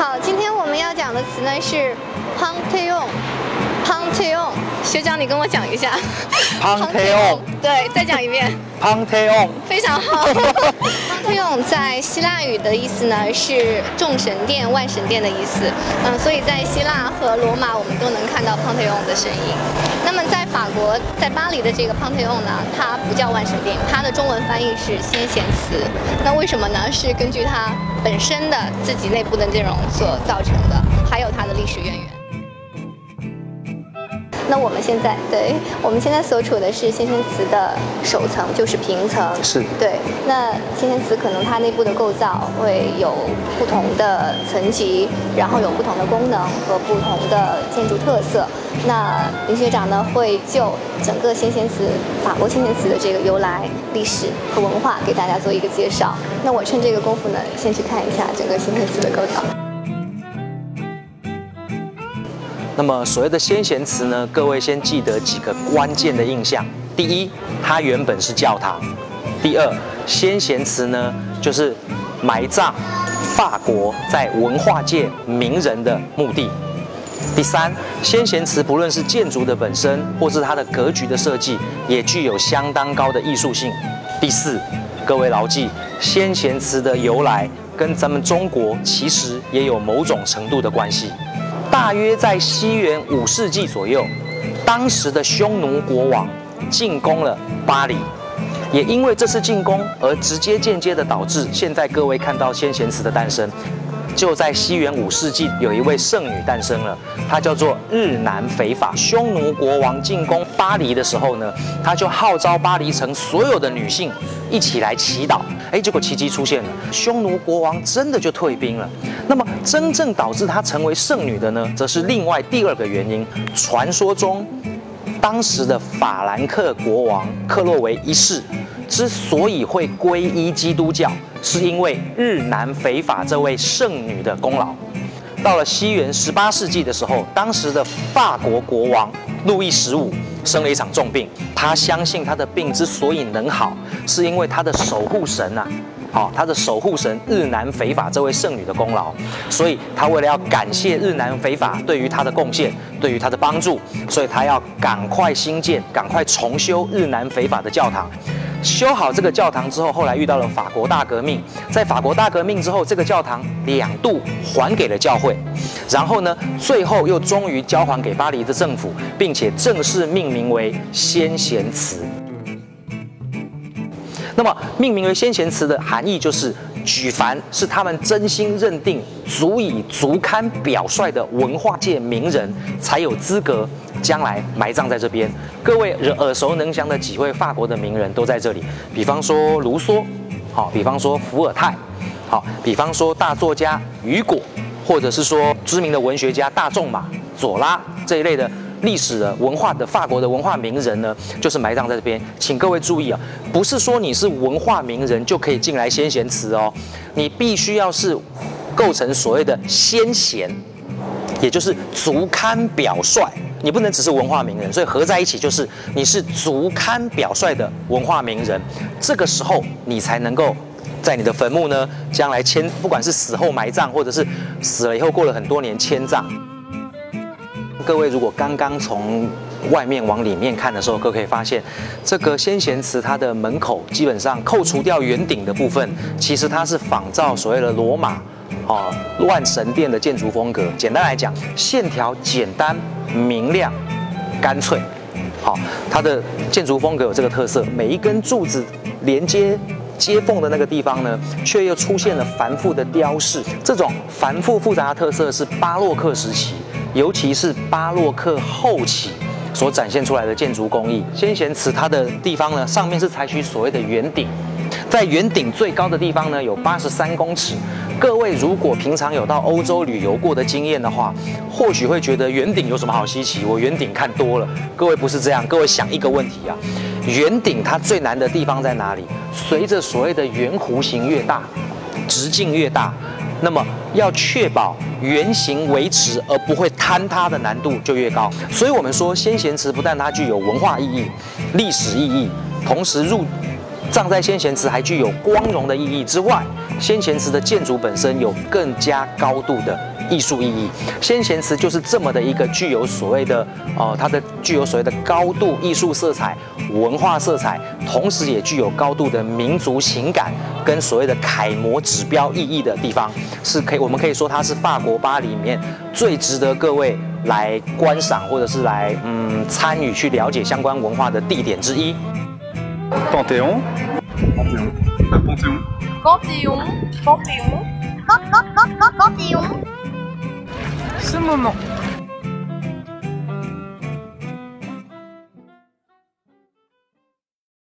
好，今天我们要讲的词呢是 p a n t e o n p a n t e o n 学长你跟我讲一下。Pantheon 对，再讲一遍。Pantheon 非常好。Pantheon 在希腊语的意思呢是众神殿、万神殿的意思。嗯，所以在希腊和罗马我们都能看到 Pantheon 的身影。那么在法国，在巴黎的这个 Pantheon 呢，它不叫万神殿，它的中文翻译是先贤祠。那为什么呢？是根据它本身的自己内部的内容所造成的，那我们现在对，我们现在所处的是先贤祠的首层，就是平层。是对，那先贤祠可能它内部的构造会有不同的层级，然后有不同的功能和不同的建筑特色。那林学长呢会就整个先贤祠、法国先贤祠的这个由来、历史和文化给大家做一个介绍。那我趁这个功夫呢，先去看一下整个先贤祠的构造。那么所谓的先贤祠呢，各位先记得几个关键的印象。第一，它原本是教堂；第二，先贤祠呢就是埋葬法国在文化界名人的墓地。第三，先贤祠不论是建筑的本身，或是它的格局的设计，也具有相当高的艺术性。第四，各位牢记，先贤祠的由来跟咱们中国其实也有某种程度的关系。大约在西元五世纪左右，当时的匈奴国王进攻了巴黎，也因为这次进攻而直接间接的导致现在各位看到先贤祠的诞生。就在西元五世纪，有一位圣女诞生了，她叫做日南斐法。匈奴国王进攻巴黎的时候呢，他就号召巴黎城所有的女性一起来祈祷。哎，结果奇迹出现了，匈奴国王真的就退兵了。那么，真正导致她成为圣女的呢，则是另外第二个原因。传说中，当时的法兰克国王克洛维一世之所以会皈依基督教，是因为日南斐法这位圣女的功劳。到了西元十八世纪的时候，当时的法国国王路易十五生了一场重病，他相信他的病之所以能好，是因为他的守护神呐、好、他的守护神日南斐法这位圣女的功劳，所以他为了要感谢日南斐法对于他的贡献，对于他的帮助，所以他要赶快兴建、赶快重修日南斐法的教堂。修好这个教堂之后，后来遇到了法国大革命，在法国大革命之后，这个教堂两度还给了教会，然后呢，最后又终于交还给巴黎的政府，并且正式命名为先贤祠。那么，命名为先贤祠的含义就是，举凡是他们真心认定足以足堪表率的文化界名人，才有资格将来埋葬在这边。各位耳熟能详的几位法国的名人都在这里，比方说卢梭，好，比方说伏尔泰，好，比方说大作家雨果，或者是说知名的文学家大仲马、左拉这一类的。历史的文化的法国的文化名人呢，就是埋葬在这边。请各位注意啊，不是说你是文化名人就可以进来先贤祠哦，你必须要是构成所谓的先贤，也就是足堪表率。你不能只是文化名人，所以合在一起就是你是足堪表率的文化名人。这个时候你才能够在你的坟墓呢，将来迁，不管是死后埋葬，或者是死了以后过了很多年迁葬。各位如果刚刚从外面往里面看的时候，各位可以发现，这个先贤祠它的门口基本上扣除掉圆顶的部分，其实它是仿照所谓的罗马哦万神殿的建筑风格。简单来讲，线条简单明亮、干脆。好，它的建筑风格有这个特色，每一根柱子连接。接缝的那个地方呢，却又出现了繁复的雕饰。这种繁复复杂的特色是巴洛克时期，尤其是巴洛克后期所展现出来的建筑工艺。先贤祠它的地方呢，上面是采取所谓的圆顶，在圆顶最高的地方呢，有八十三公尺。各位如果平常有到欧洲旅游过的经验的话，或许会觉得圆顶有什么好稀奇？我圆顶看多了。各位不是这样，各位想一个问题啊，圆顶它最难的地方在哪里？随着所谓的圆弧形越大，直径越大，那么要确保圆形维持而不会坍塌的难度就越高。所以我们说，先贤祠不但它具有文化意义、历史意义，同时入葬在先贤祠还具有光荣的意义之外，先贤祠的建筑本身有更加高度的艺术意义。先贤祠就是这么的一个具有所谓的呃，它的具有所谓的高度艺术色彩、文化色彩，同时也具有高度的民族情感跟所谓的楷模指标意义的地方，是可以我们可以说它是法国巴黎里面最值得各位来观赏或者是来嗯参与去了解相关文化的地点之一。Panthéon. Un panthéon. Panthéon. Panthéon. Panthéon. Ce moment.